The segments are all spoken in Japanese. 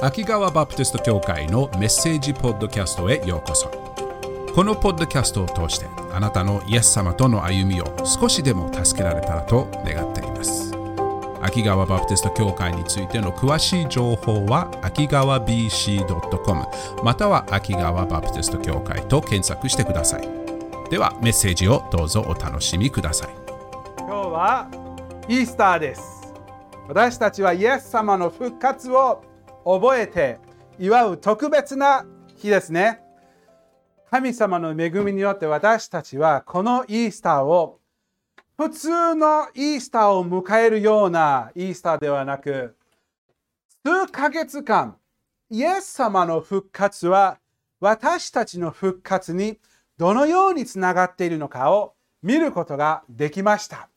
秋川バプテスト教会のメッセージポッドキャストへようこそ。このポッドキャストを通してあなたのイエス様との歩みを少しでも助けられたらと願っています。秋川バプテスト教会についての詳しい情報は秋川 BC.com または秋川バプテスト教会と検索してください。ではメッセージをどうぞお楽しみください。今日はイースターです。私たちはイエス様の復活を覚えて祝う特別な日ですね。神様の恵みによって私たちはこのイースターを普通のイースターを迎えるようなイースターではなく数ヶ月間イエス様の復活は私たちの復活にどのようにつながっているのかを見ることができました。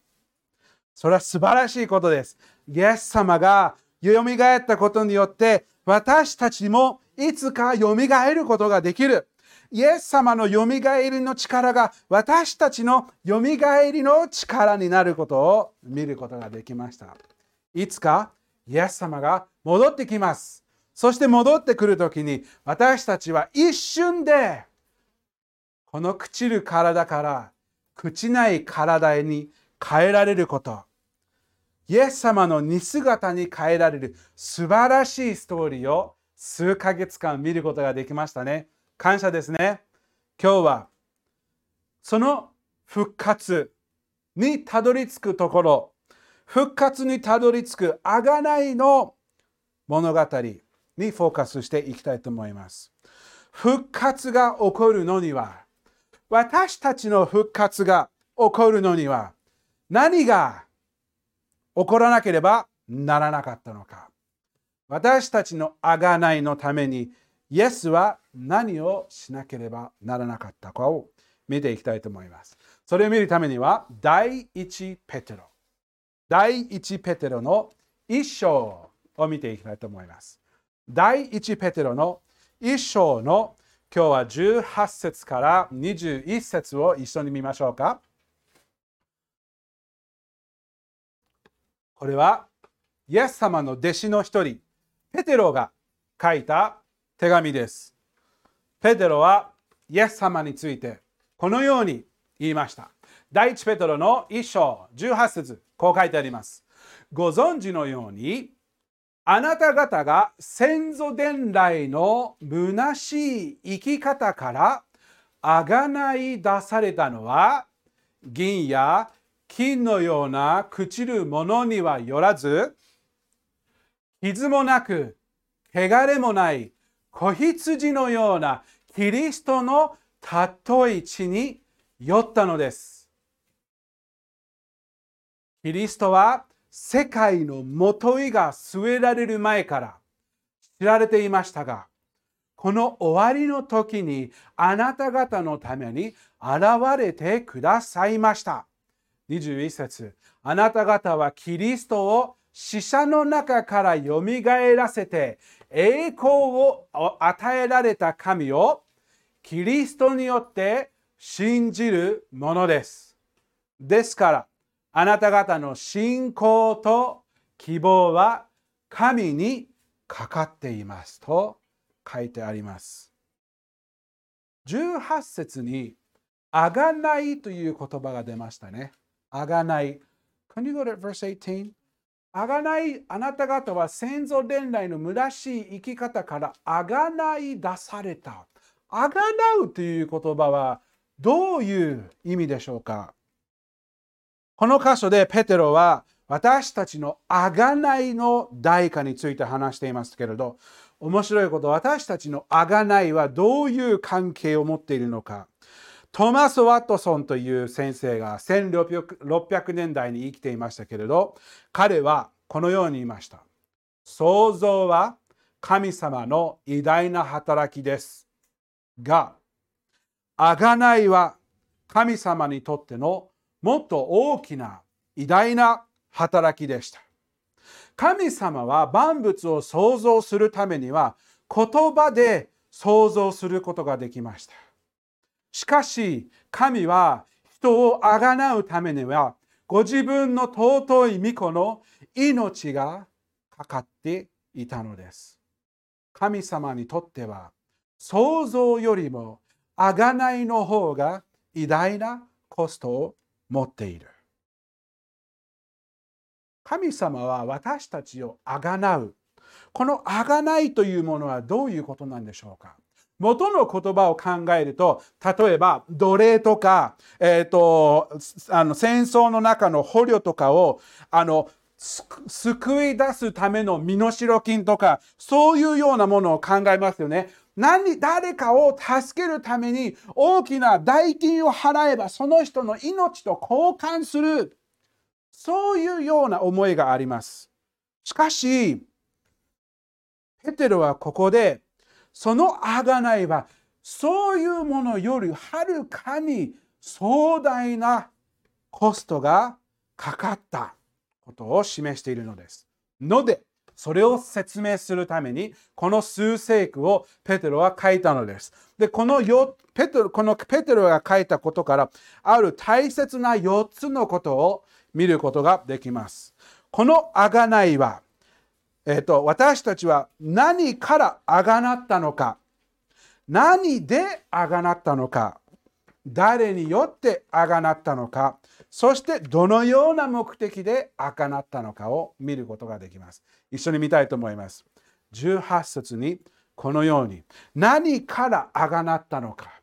それは素晴らしいことです。イエス様がよみがえったことによって私たちもいつかよみがえることができる。イエス様のよみがえりの力が私たちのよみがえりの力になることを見ることができました。いつかイエス様が戻ってきます。そして戻ってくるときに私たちは一瞬でこの朽ちる体から朽ちない体に変えられること。イエス様の似姿に変えられる素晴らしいストーリーを数ヶ月間見ることができましたね。感謝ですね。今日はその復活にたどり着くところ、復活にたどり着く贖いの物語にフォーカスしていきたいと思います。復活が起こるのには、私たちの復活が起こるのには、何が起こらなければならなかったのか私たちの贖いのためにイエスは何をしなければならなかったかを見ていきたいと思います。それを見るためには第一ペテロ第一ペテロの一章を見ていきたいと思います。第一ペテロの一章の今日は18節から21節を一緒に見ましょうか。これはイエス様の弟子の一人、ペテロが書いた手紙です。ペテロはイエス様についてこのように言いました。第一ペテロの一章18節こう書いてあります。ご存知のようにあなた方が先祖伝来の虚しい生き方からあがない出されたのは銀や金のような朽ちるものにはよらず、傷もなく、汚れもない子羊のようなキリストの尊い地に酔ったのです。キリストは世界のもといが据えられる前から知られていましたが、この終わりの時にあなた方のために現れてくださいました。21節あなた方はキリストを死者の中からよみがえらせて栄光を与えられた神をキリストによって信じるものです。ですからあなた方の信仰と希望は神にかかっていますと書いてあります。18節にあがないという言葉が出ましたね。あがない。Can you go to verse 18? あがない、あなた方は先祖伝来の虚しい生き方からあがない出された。あがなうという言葉はどういう意味でしょうか？この箇所でペテロは私たちのあがないの代価について話していますけれど面白いこと私たちのあがないはどういう関係を持っているのかトマス・ワットソンという先生が1600年代に生きていましたけれど彼はこのように言いました。創造は神様の偉大な働きです。が贖いは神様にとってのもっと大きな偉大な働きでした。神様は万物を創造するためには言葉で創造することができました。しかし、神は人をあがなうためには、ご自分の尊い御子の命がかかっていたのです。神様にとっては想像よりも贖いの方が偉大なコストを持っている。神様は私たちをあがなう。このあがないというものはどういうことなんでしょうか？元の言葉を考えると例えば奴隷とか、えーと、あの戦争の中の捕虜とかをあの救い出すための身代金とかそういうようなものを考えますよね。何誰かを助けるために大きな代金を払えばその人の命と交換するそういうような思いがあります。しかしペテロはここでその贖いはそういうものよりはるかに壮大なコストがかかったことを示しているのです。ので、それを説明するために、この数世句をペテロは書いたのです。で、このよペテロこのペテロが書いたことから、ある大切な4つのことを見ることができます。この贖いは、えーと、私たちは何からあがなったのか。何であがなったのか。誰によってあがなったのか。そしてどのような目的であがなったのかを見ることができます。一緒に見たいと思います。18節にこのように。何からあがなったのか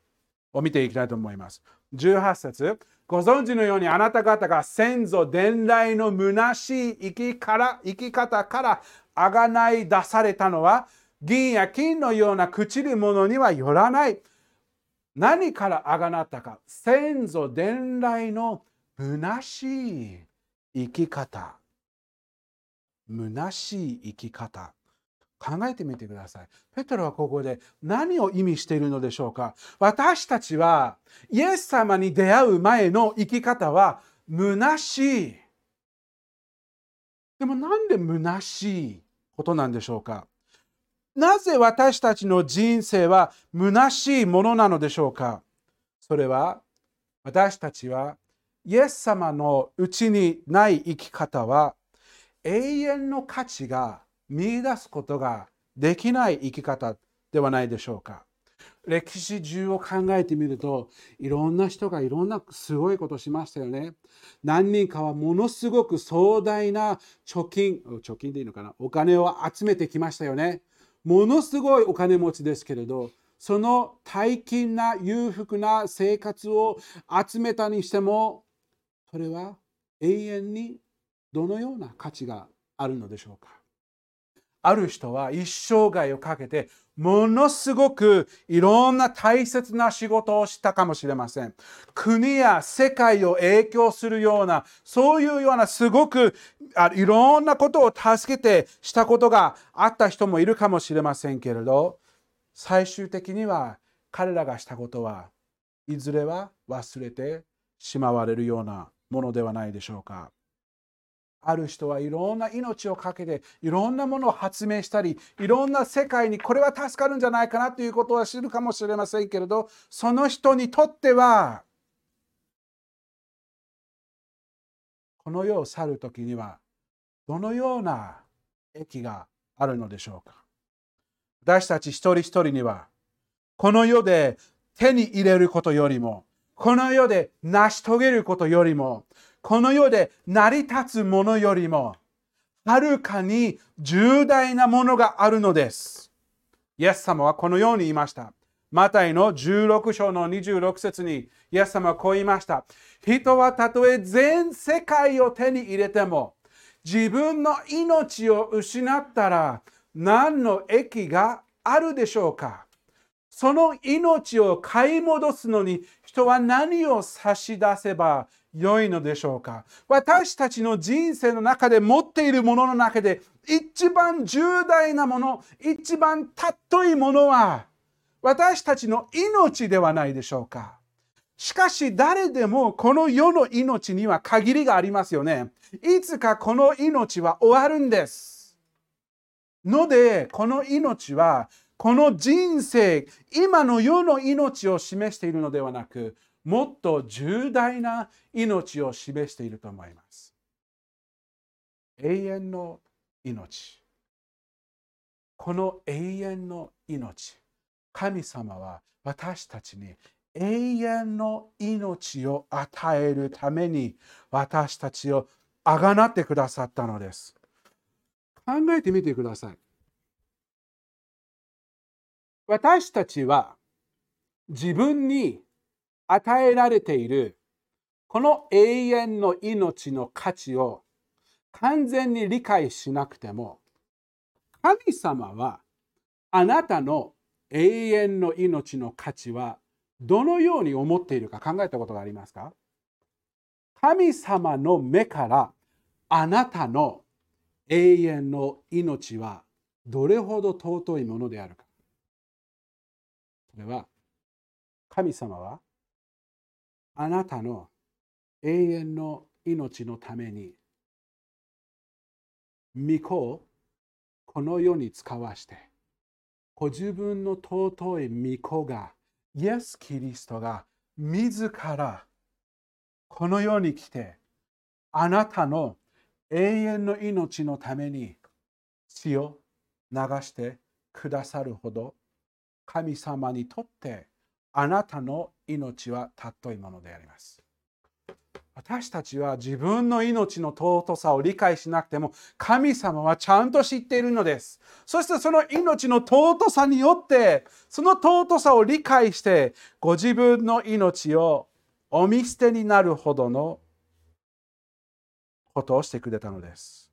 を見ていきたいと思います。18節。ご存知のようにあなた方が先祖伝来の虚しい生きから生き方からあがない出されたのは銀や金のような朽ちるものにはよらない。何からあがなったか先祖伝来の虚しい生き方。虚しい生き方。考えてみてください。ペトロはここで何を意味しているのでしょうか私たちはイエス様に出会う前の生き方は虚しい。でもなんで虚しい？ことなんでしょうか？なぜ私たちの人生は虚しいものなのでしょうか？それは私たちはイエス様のうちにない生き方は永遠の価値が見いだすことができない生き方ではないでしょうか？歴史中を考えてみるといろんな人がいろんなすごいことしましたよね。何人かはものすごく壮大な貯金貯金でいいのかな？お金を集めてきましたよね。ものすごいお金持ちですけれどその大金な裕福な生活を集めたにしてもそれは永遠にどのような価値があるのでしょうか？ある人は一生涯をかけてものすごくいろんな大切な仕事をしたかもしれません。国や世界を影響するような、そういうようなすごくいろんなことを助けてしたことがあった人もいるかもしれませんけれど、最終的には彼らがしたことはいずれは忘れてしまわれるようなものではないでしょうか。ある人はいろんな命を懸けていろんなものを発明したりいろんな世界にこれは助かるんじゃないかなということは知るかもしれませんけれどその人にとってはこの世を去る時にはどのような益があるのでしょうか？私たち一人一人にはこの世で手に入れることよりもこの世で成し遂げることよりもこの世で成り立つものよりもはるかに重大なものがあるのです。イエス様はこのように言いました。マタイの16章の26節にイエス様はこう言いました。人はたとえ全世界を手に入れても自分の命を失ったら何の益があるでしょうかその命を買い戻すのに人は何を差し出せば良いのでしょうか？私たちの人生の中で持っているものの中で一番重大なもの一番尊いものは私たちの命ではないでしょうか？しかし誰でもこの世の命には限りがありますよね。いつかこの命は終わるんです。のでこの命はこの人生今の世の命を示しているのではなくもっと重大な命を示していると思います。永遠の命。この永遠の命神様は私たちに永遠の命を与えるために私たちをあがなってくださったのです。考えてみてください。私たちは自分に与えられているこの永遠の命の価値を完全に理解しなくても神様はあなたの永遠の命の価値はどのように思っているか考えたことがありますか？神様の目からあなたの永遠の命はどれほど尊いものであるか。それは神様はあなたの永遠の命のために御子をこの世に使わしてご自分の尊い御子がイエス・キリストが自らこの世に来てあなたの永遠の命のために血を流してくださるほど神様にとってあなたの命は尊いものであります。私たちは自分の命の尊さを理解しなくても神様はちゃんと知っているのです。そしてその命の尊さによってその尊さを理解してご自分の命をお見捨てになるほどのことをしてくれたのです。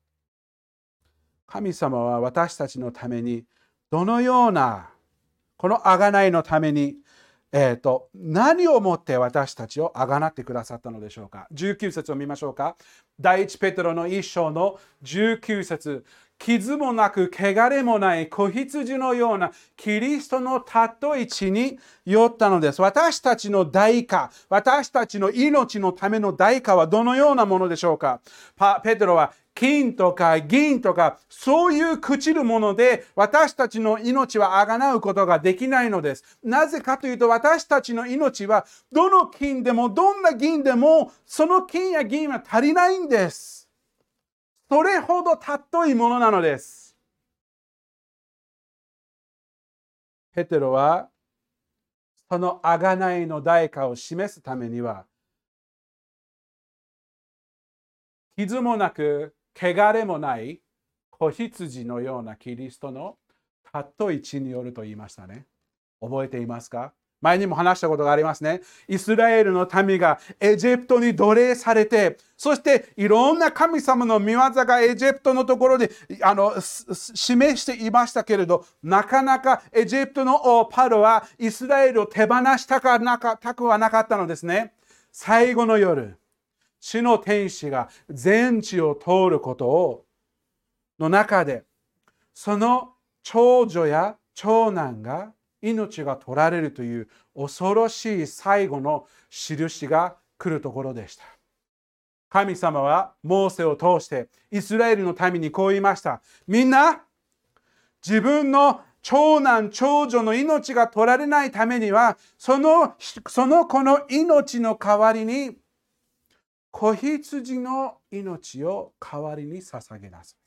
神様は私たちのためにどのようなこの贖いのためにえーと、何をもって私たちをあがなってくださったのでしょうか？19節を見ましょうか。第1ペテロの1章の19節。傷もなく汚れもない子羊のようなキリストの尊い地によったのです。私たちの代価、私たちの命のための代価はどのようなものでしょうか？ペテロは金とか銀とかそういう朽ちるもので私たちの命はあがなうことができないのです。なぜかというと私たちの命はどの金でもどんな銀でもその金や銀は足りないんです。それほど尊いものなのです。ペテロはその贖いの代価を示すためには傷もなく汚れもない子羊のようなキリストの尊い血によると言いましたね。覚えていますか？前にも話したことがありますね。イスラエルの民がエジプトに奴隷されて、そしていろんな神様の見業がエジプトのところであの示していましたけれど、なかなかエジプトのパロはイスラエルを手放したかなかたくはなかったのですね。最後の夜、主の天使が全地を通ることをの中でその長女や長男が命が取られるという恐ろしい最後の印が来るところでした。神様はモーセを通してイスラエルの民にこう言いました。みんな自分の長男長女の命が取られないためにはそのその子の命の代わりに子羊の命を代わりに捧げなさい。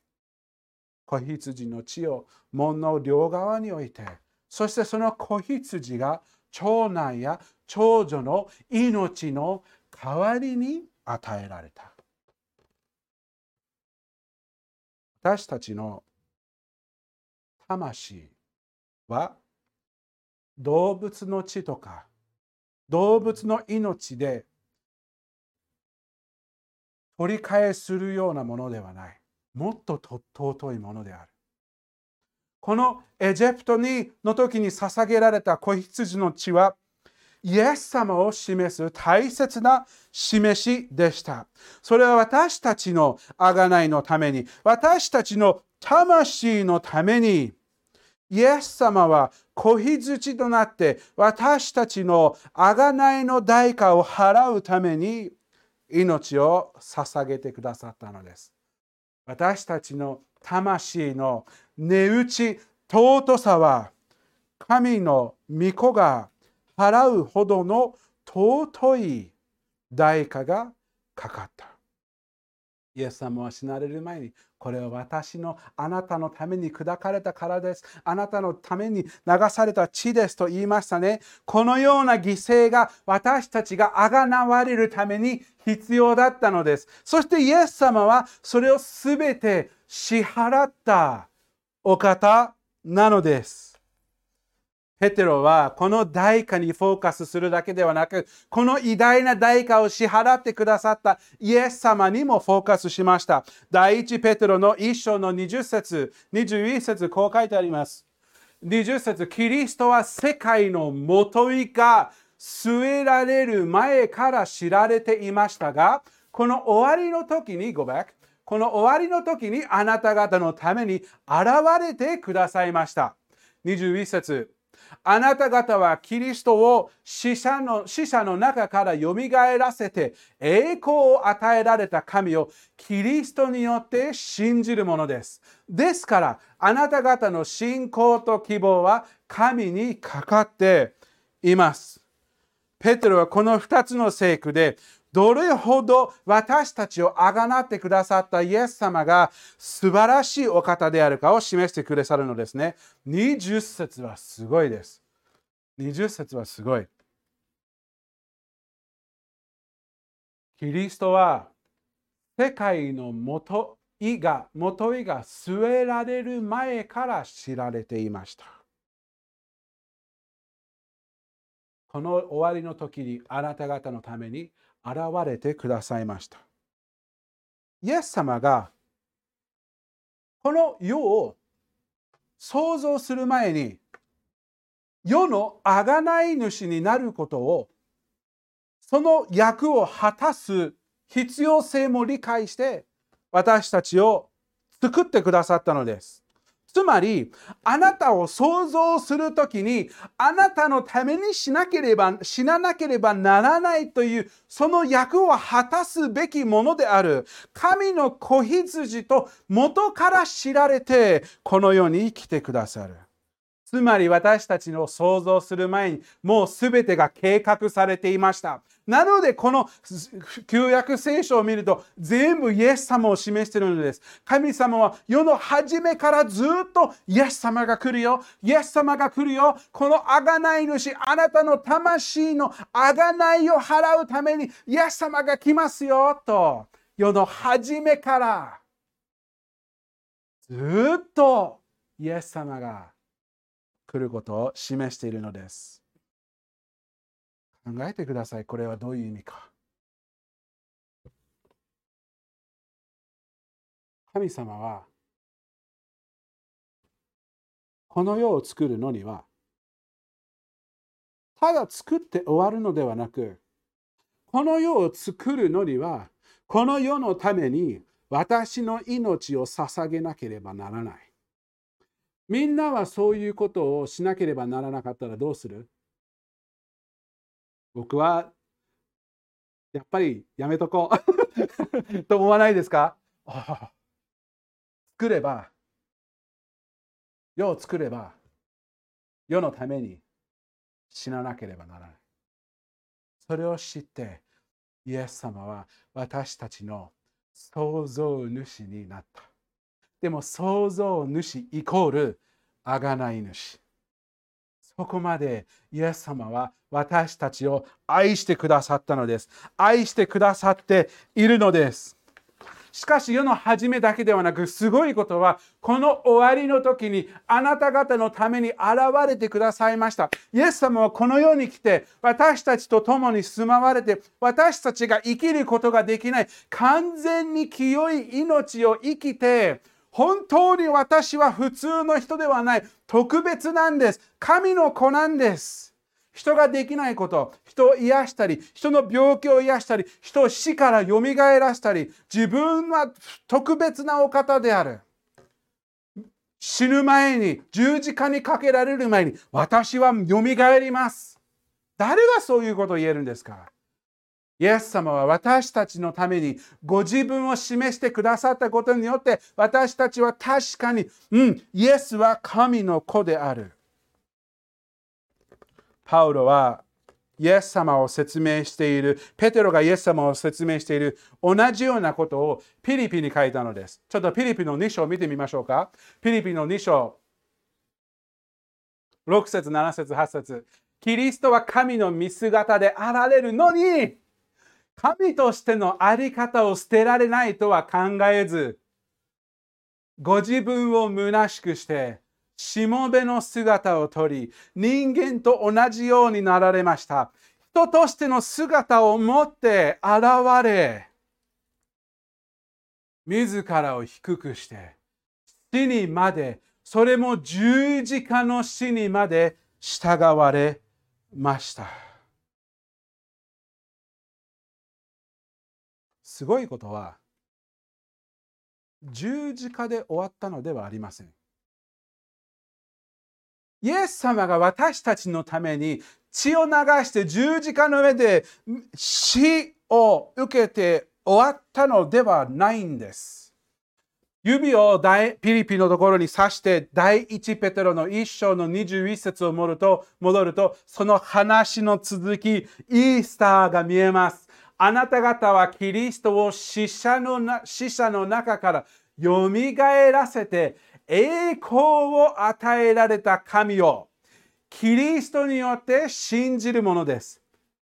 子羊の血を門の両側に置いて、そしてその子羊が長男や長女の命の代わりに与えられた。私たちの魂は動物の血とか動物の命で取り替えするようなものではない。もっと尊いものである。このエジプトにの時に捧げられた子羊の血は、イエス様を示す大切な示しでした。それは私たちの贖いのために、私たちの魂のために、イエス様は子羊となって私たちの贖いの代価を払うために命を捧げてくださったのです。私たちの魂の値打ち、尊さは神の御子が払うほどの尊い代価がかかった。イエス様は死なれる前に、これは私のあなたのために砕かれた体です。あなたのために流された血ですと言いましたね。このような犠牲が私たちがあがなわれるために必要だったのです。そしてイエス様はそれをすべて支払ったお方なのです。ペテロはこの代価にフォーカスするだけではなく、この偉大な代価を支払ってくださったイエス様にもフォーカスしました。第一ペテロの一章の20節、21節、こう書いてあります。20節、キリストは世界のもといが据えられる前から知られていましたが、この終わりの時に、go back、この終わりの時にあなた方のために現れてくださいました。21節あなた方はキリストを死者の死者の中からよみがえらせて栄光を与えられた神をキリストによって信じるものです。ですからあなた方の信仰と希望は神にかかっています。ペテロはこの2つの聖句でどれほど私たちをあがなってくださったイエス様が素晴らしいお方であるかを示してくださるのですね。20節はすごいです。20節はすごい。キリストは世界の元いが、元いが据えられる前から知られていました。この終わりの時にあなた方のために現れてくださいました。イエス様がこの世を創造する前に世の贖い主になることをその役を果たす必要性も理解して私たちを作ってくださったのです。つまり、あなたを想像するときに、あなたのためにしなければ、死ななければならないという、その役を果たすべきものである。神の子羊と元から知られて、この世に生きてくださる。つまり私たちの想像する前にもう全てが計画されていました。なのでこの旧約聖書を見ると全部イエス様を示しているのです。神様は世の初めからずっとイエス様が来るよ。イエス様が来るよ。この贖い主、あなたの魂の贖いを払うためにイエス様が来ますよ。と世の初めからずっとイエス様が来ることを示しているのです。考えてください。これはどういう意味か。神様はこの世を作るのにはただ作って終わるのではなくこの世を作るのにはこの世のために私の命を捧げなければならない。みんなはそういうことをしなければならなかったらどうする？僕はやっぱりやめとこう と思わないですか？作れば世を作れば世のために死ななければならない。それを知ってイエス様は私たちの創造主になった。でも創造主イコール贖い主。そこまでイエス様は私たちを愛してくださったのです。愛してくださっているのです。しかし世の初めだけではなくすごいことはこの終わりの時にあなた方のために現れてくださいました。イエス様はこの世に来て私たちと共に住まわれて私たちが生きることができない完全に清い命を生きて本当に私は普通の人ではない。特別なんです。神の子なんです。人ができないこと、人を癒したり、人の病気を癒したり、人を死からよみがえらしたり、自分は特別なお方である。死ぬ前に、十字架にかけられる前に、私はよみがえります。誰がそういうことを言えるんですか？イエス様は私たちのためにご自分を示してくださったことによって私たちは確かに、うん、イエスは神の子である。パウロはイエス様を説明している、ペテロがイエス様を説明している同じようなことをピリピに書いたのです。ちょっとピリピの2章を見てみましょうか。ピリピの2章、6節、7節、8節キリストは神の見姿であられるのに、神としての在り方を捨てられないとは考えず、ご自分を虚しくして、しもべの姿をとり、人間と同じようになられました。人としての姿を持って現れ、自らを低くして、死にまで、それも十字架の死にまで従われました。すごいことは、十字架で終わったのではありません。イエス様が私たちのために血を流して十字架の上で死を受けて終わったのではないんです。指をピリピのところに刺して第一ペテロの一章の21節を戻ると戻るとその話の続きイースターが見えます。あなた方はキリストを死者のな死者の中からよみがえらせて栄光を与えられた神をキリストによって信じるものです。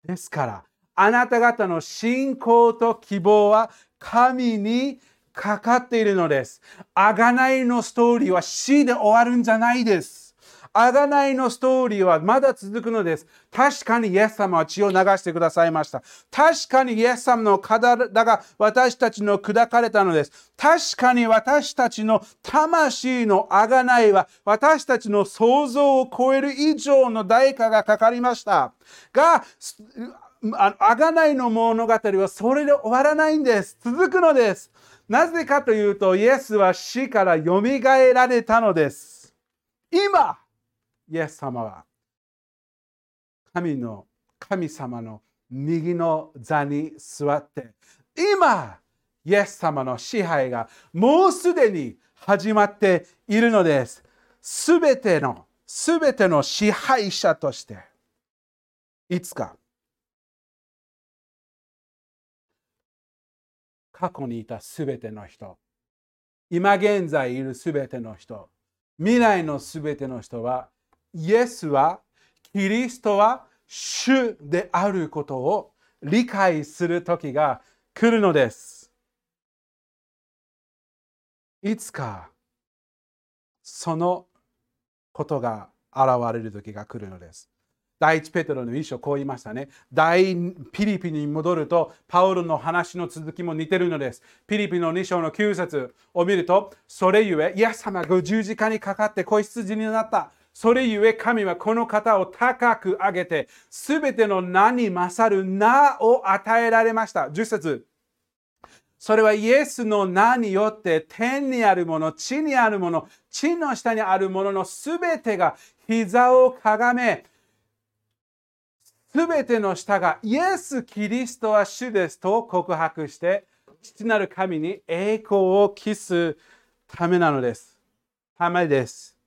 ですから、あなた方の信仰と希望は神にかかっているのです。あがないのストーリーは死で終わるんじゃないです。あがないのストーリーはまだ続くのです。確かにイエス様は血を流してくださいました。確かにイエス様の体が私たちの砕かれたのです。確かに私たちの魂のあがないは私たちの想像を超える以上の代価がかかりました。が、あがないの物語はそれで終わらないんです。続くのです。なぜかというと、イエスは死からよみがえられたのです。今、イエス様は神の神様の右の座に座って今イエス様の支配がもうすでに始まっているのです。すべての、すべての支配者として、いつか、過去にいたすべての人、今現在いるすべての人、未来のすべての人はイエスは、キリストは主であることを理解する時が来るのです。いつかそのことが現れる時が来るのです。第一ペテロの一章こう言いましたね。大ピリピに戻ると、パウロの話の続きも似てるのです。ピリピの2章の9節を見ると、それゆえ、イエス様が十字架にかかって子羊になった。それゆえ神はこの方を高く上げて、すべての名に勝る名を与えられました。10節それはイエスの名によって天にあるもの、地にあるもの、地の下にあるもののすべてが膝をかがめ、すべての下がイエス・キリストは主ですと告白して、父なる神に栄光を期すためなのです。ためです。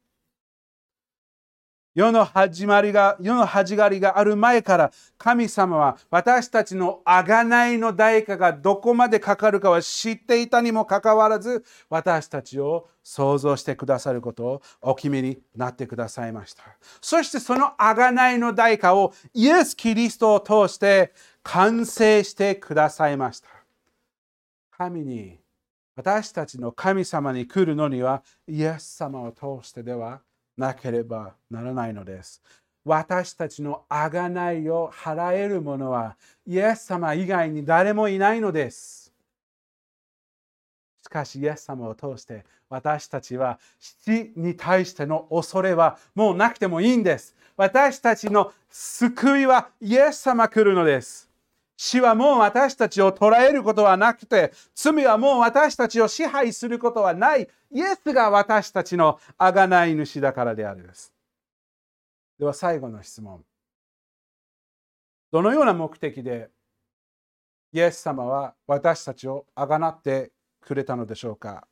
世の始まりが、世の始まりがある前から神様は私たちの贖いの代価がどこまでかかるかは知っていたにもかかわらず私たちを想像してくださることをお決めになってくださいました。そしてその贖いの代価をイエス・キリストを通して完成してくださいました。神に私たちの神様に来るのにはイエス様を通してではなければならないのです。私たちの贖いを払える者はイエス様以外に誰もいないのです。しかしイエス様を通して私たちは死に対しての恐れはもうなくてもいいんです。私たちの救いはイエス様来るのです。死はもう私たちを捉えることはなくて、罪はもう私たちを支配することはない。イエスが私たちの贖い主だからであるです。では最後の質問。どのような目的でイエス様は私たちを贖ってくれたのでしょうか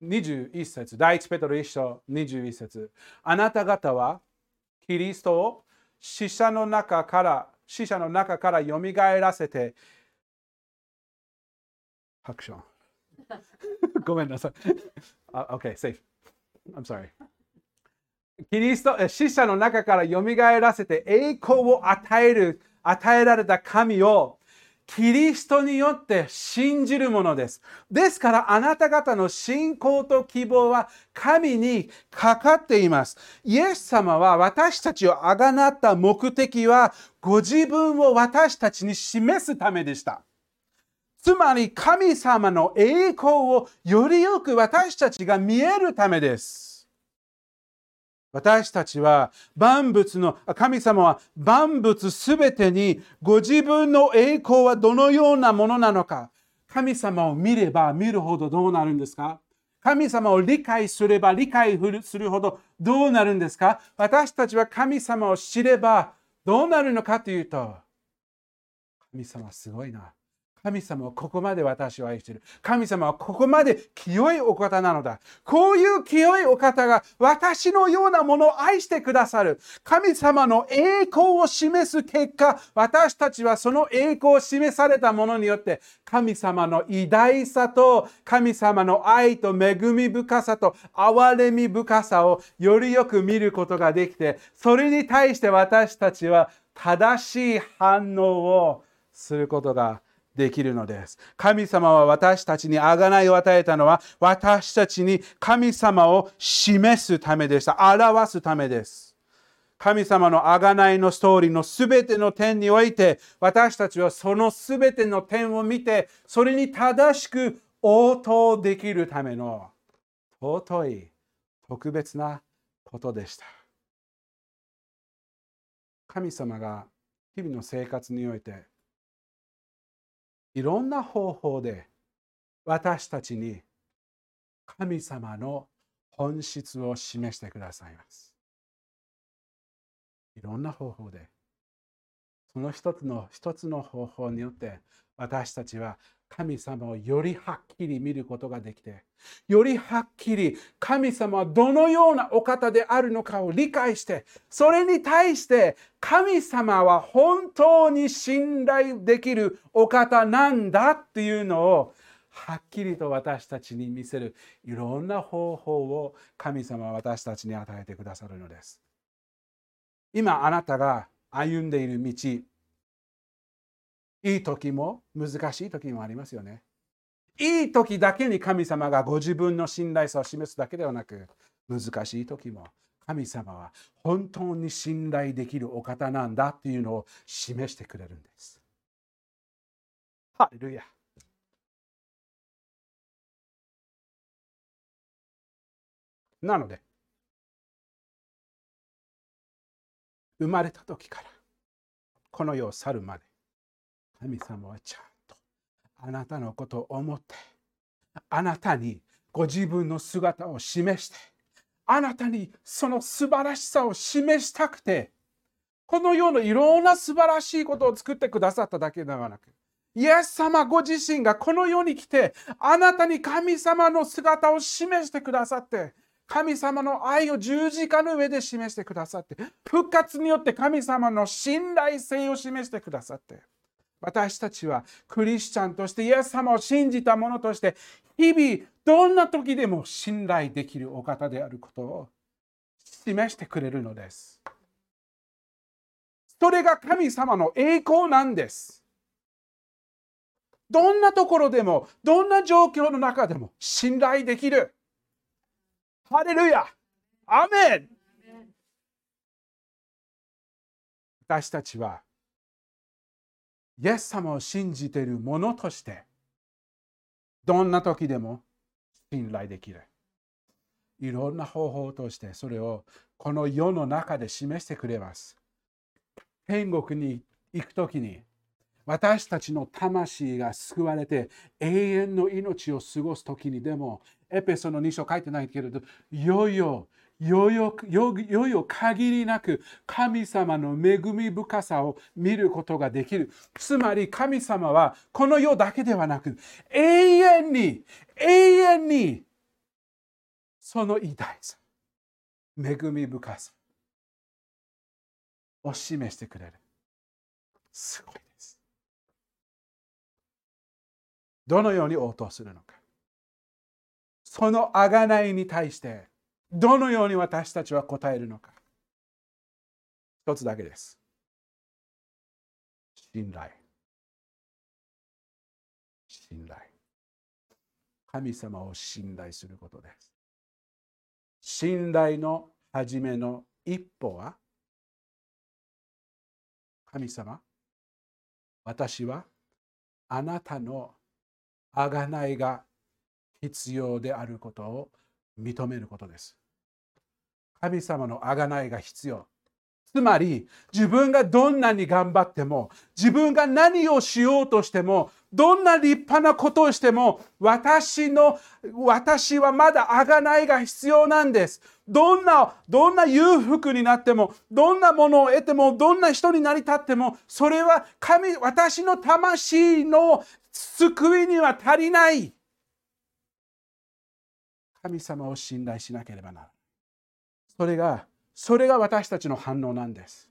21節第1ペトロ1章21節あなた方はキリストを死者の中から死者の中からよみがえらせてハクションごめんなさい。OK、safe. I'm sorry. キリスト、死者の中からよみがえらせて栄光を与える、与えられた神をキリストによって信じるものです。ですからあなた方の信仰と希望は神にかかっています。イエス様は私たちをあがなった目的はご自分を私たちに示すためでした。つまり神様の栄光をよりよく私たちが見えるためです。私たちは万物の神様は万物すべてにご自分の栄光はどのようなものなのか。神様を見れば見るほどどうなるんですか？神様を理解すれば理解するほどどうなるんですか？私たちは神様を知ればどうなるのかというと神様すごいな。神様はここまで私を愛している。神様はここまで清いお方なのだ。こういう清いお方が私のようなものを愛してくださる。神様の栄光を示す結果、私たちはその栄光を示されたものによって神様の偉大さと神様の愛と恵み深さと憐れみ深さをよりよく見ることができて、それに対して私たちは正しい反応をすることができるのです。神様は私たちに贖いを与えたのは私たちに神様を示すためでした。表すためです。神様の贖いのストーリーのすべての点において私たちはそのすべての点を見てそれに正しく応答できるための尊い特別なことでした。神様が日々の生活においていろんな方法で私たちに神様の本質を示してくださいます。いろんな方法でその一つの一つの方法によって私たちは神様をよりはっきり見ることができてよりはっきり神様はどのようなお方であるのかを理解してそれに対して神様は本当に信頼できるお方なんだっていうのをはっきりと私たちに見せるいろんな方法を神様は私たちに与えてくださるのです。今あなたが歩んでいる道いい時も難しい時もありますよね。いい時だけに神様がご自分の信頼さを示すだけではなく難しい時も神様は本当に信頼できるお方なんだっていうのを示してくれるんです。ハレルヤなので生まれた時からこの世を去るまで神様はちゃんとあなたのことを思ってあなたにご自分の姿を示してあなたにその素晴らしさを示したくてこの世のいろんな素晴らしいことを作ってくださっただけではなくイエス様ご自身がこの世に来てあなたに神様の姿を示してくださって神様の愛を十字架の上で示してくださって復活によって神様の信頼性を示してくださって私たちはクリスチャンとしてイエス様を信じた者として日々どんな時でも信頼できるお方であることを示してくれるのです。それが神様の栄光なんです。どんなところでもどんな状況の中でも信頼できる。ハレルヤアメン私たちはイエス様を信じている者としてどんな時でも信頼できる。いろんな方法としてそれをこの世の中で示してくれます。天国に行く時に私たちの魂が救われて永遠の命を過ごす時にでもエペソの2章書いてないけれどいよいよよよよよ限りなく神様の恵み深さを見ることができる。つまり神様はこの世だけではなく永遠に永遠にその偉大さ恵み深さを示してくれる。すごいです。どのように応答するのか。その贖いに対してどのように私たちは答えるのか。一つだけです。信頼。信頼。神様を信頼することです。信頼の初めの一歩は神様私はあなたの贖いが必要であることを認めることです。神様の贖いが必要。つまり自分がどんなに頑張っても自分が何をしようとしてもどんな立派なことをしても私の私はまだ贖いが必要なんです。どんなどんな裕福になってもどんなものを得てもどんな人になりたってもそれは神私の魂の救いには足りない。神様を信頼しなければならない。それがそれが私たちの反応なんです。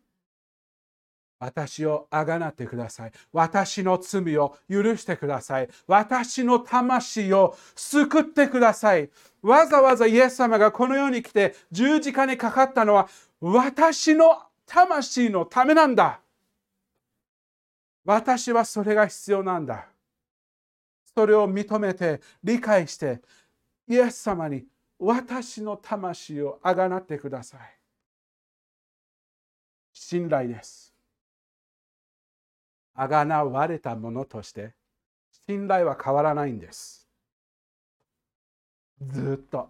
私をあがなってください。私の罪を許してください。私の魂を救ってください。わざわざイエス様がこの世に来て十字架にかかったのは私の魂のためなんだ。私はそれが必要なんだ。それを認めて理解してイエス様に私の魂をあがなってください。信頼です。あがなわれたものとして信頼は変わらないんです。ずっと、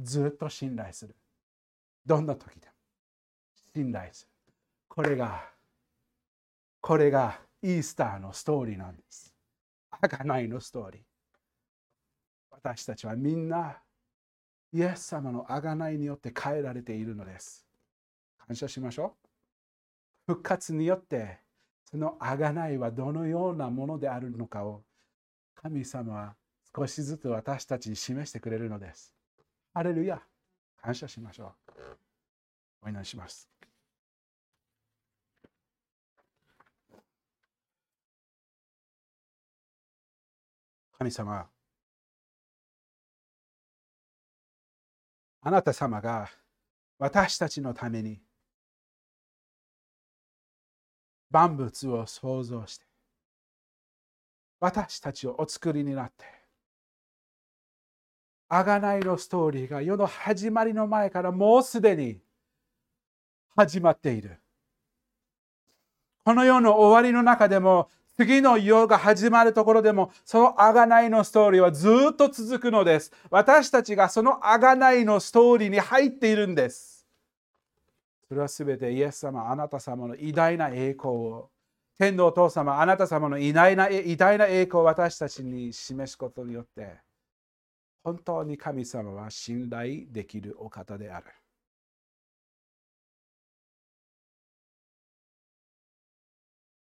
ずっと信頼する。どんな時でも信頼する。これが、これがイースターのストーリーなんです。あがないのストーリー。私たちはみんなイエス様のあがないによって変えられているのです。感謝しましょう。復活によってそのあがないはどのようなものであるのかを神様は少しずつ私たちに示してくれるのです。ハレルヤ感謝しましょう。お祈りします。神様、あなた様が私たちのために万物を創造して私たちをお作りになって贖いのストーリーが世の始まりの前からもうすでに始まっている。この世の終わりの中でも次の世が始まるところでもその贖いのストーリーはずっと続くのです。私たちがその贖いのストーリーに入っているんです。それはすべてイエス様、あなた様の偉大な栄光を、天のお父様、あなた様の偉大な偉大な栄光を私たちに示すことによって、本当に神様は信頼できるお方である。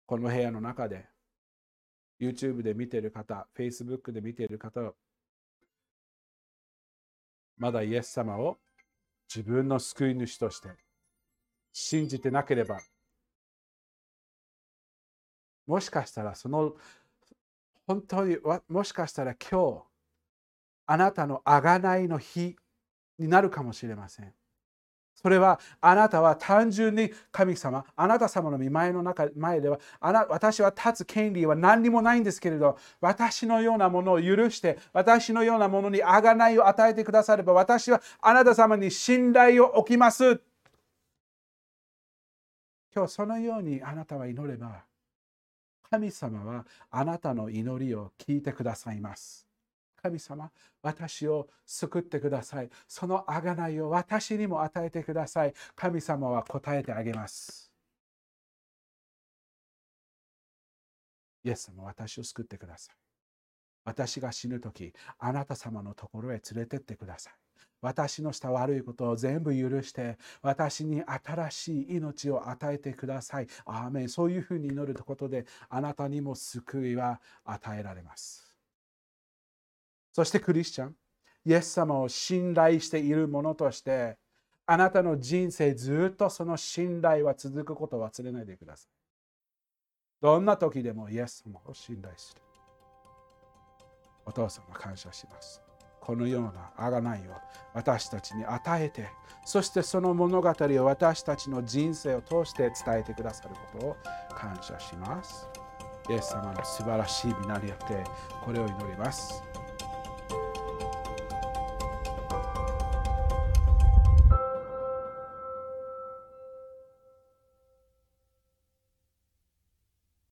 この部屋の中で、YouTube で見てる方、Facebook で見ている方、まだイエス様を自分の救い主として信じてなければ、もしかしたらその本当にもしかしたら今日あなたの贖いの日になるかもしれません。それはあなたは単純に神様、あなた様の見前の中前ではあな私は立つ権利は何にもないんですけれど、私のようなものを許して、私のようなものに贖いを与えてくだされば、私はあなた様に信頼を置きます。今日そのようにあなたは祈れば、神様はあなたの祈りを聞いてくださいます。神様、私を救ってください。その贖いを私にも与えてください。神様は答えてあげます。イエス様、私を救ってください。私が死ぬとき、あなた様のところへ連れてってください。私のした悪いことを全部許して、私に新しい命を与えてください。アーメン。そういうふうに祈ることで、あなたにも救いは与えられます。そしてクリスチャン、イエス様を信頼している者として、あなたの人生ずっとその信頼は続くことを忘れないでください。どんな時でもイエス様を信頼する。お父様感謝します。このような贖いを私たちに与えて、そしてその物語を私たちの人生を通して伝えてくださることを感謝します。イエス様の素晴らしい皆によってこれを祈ります。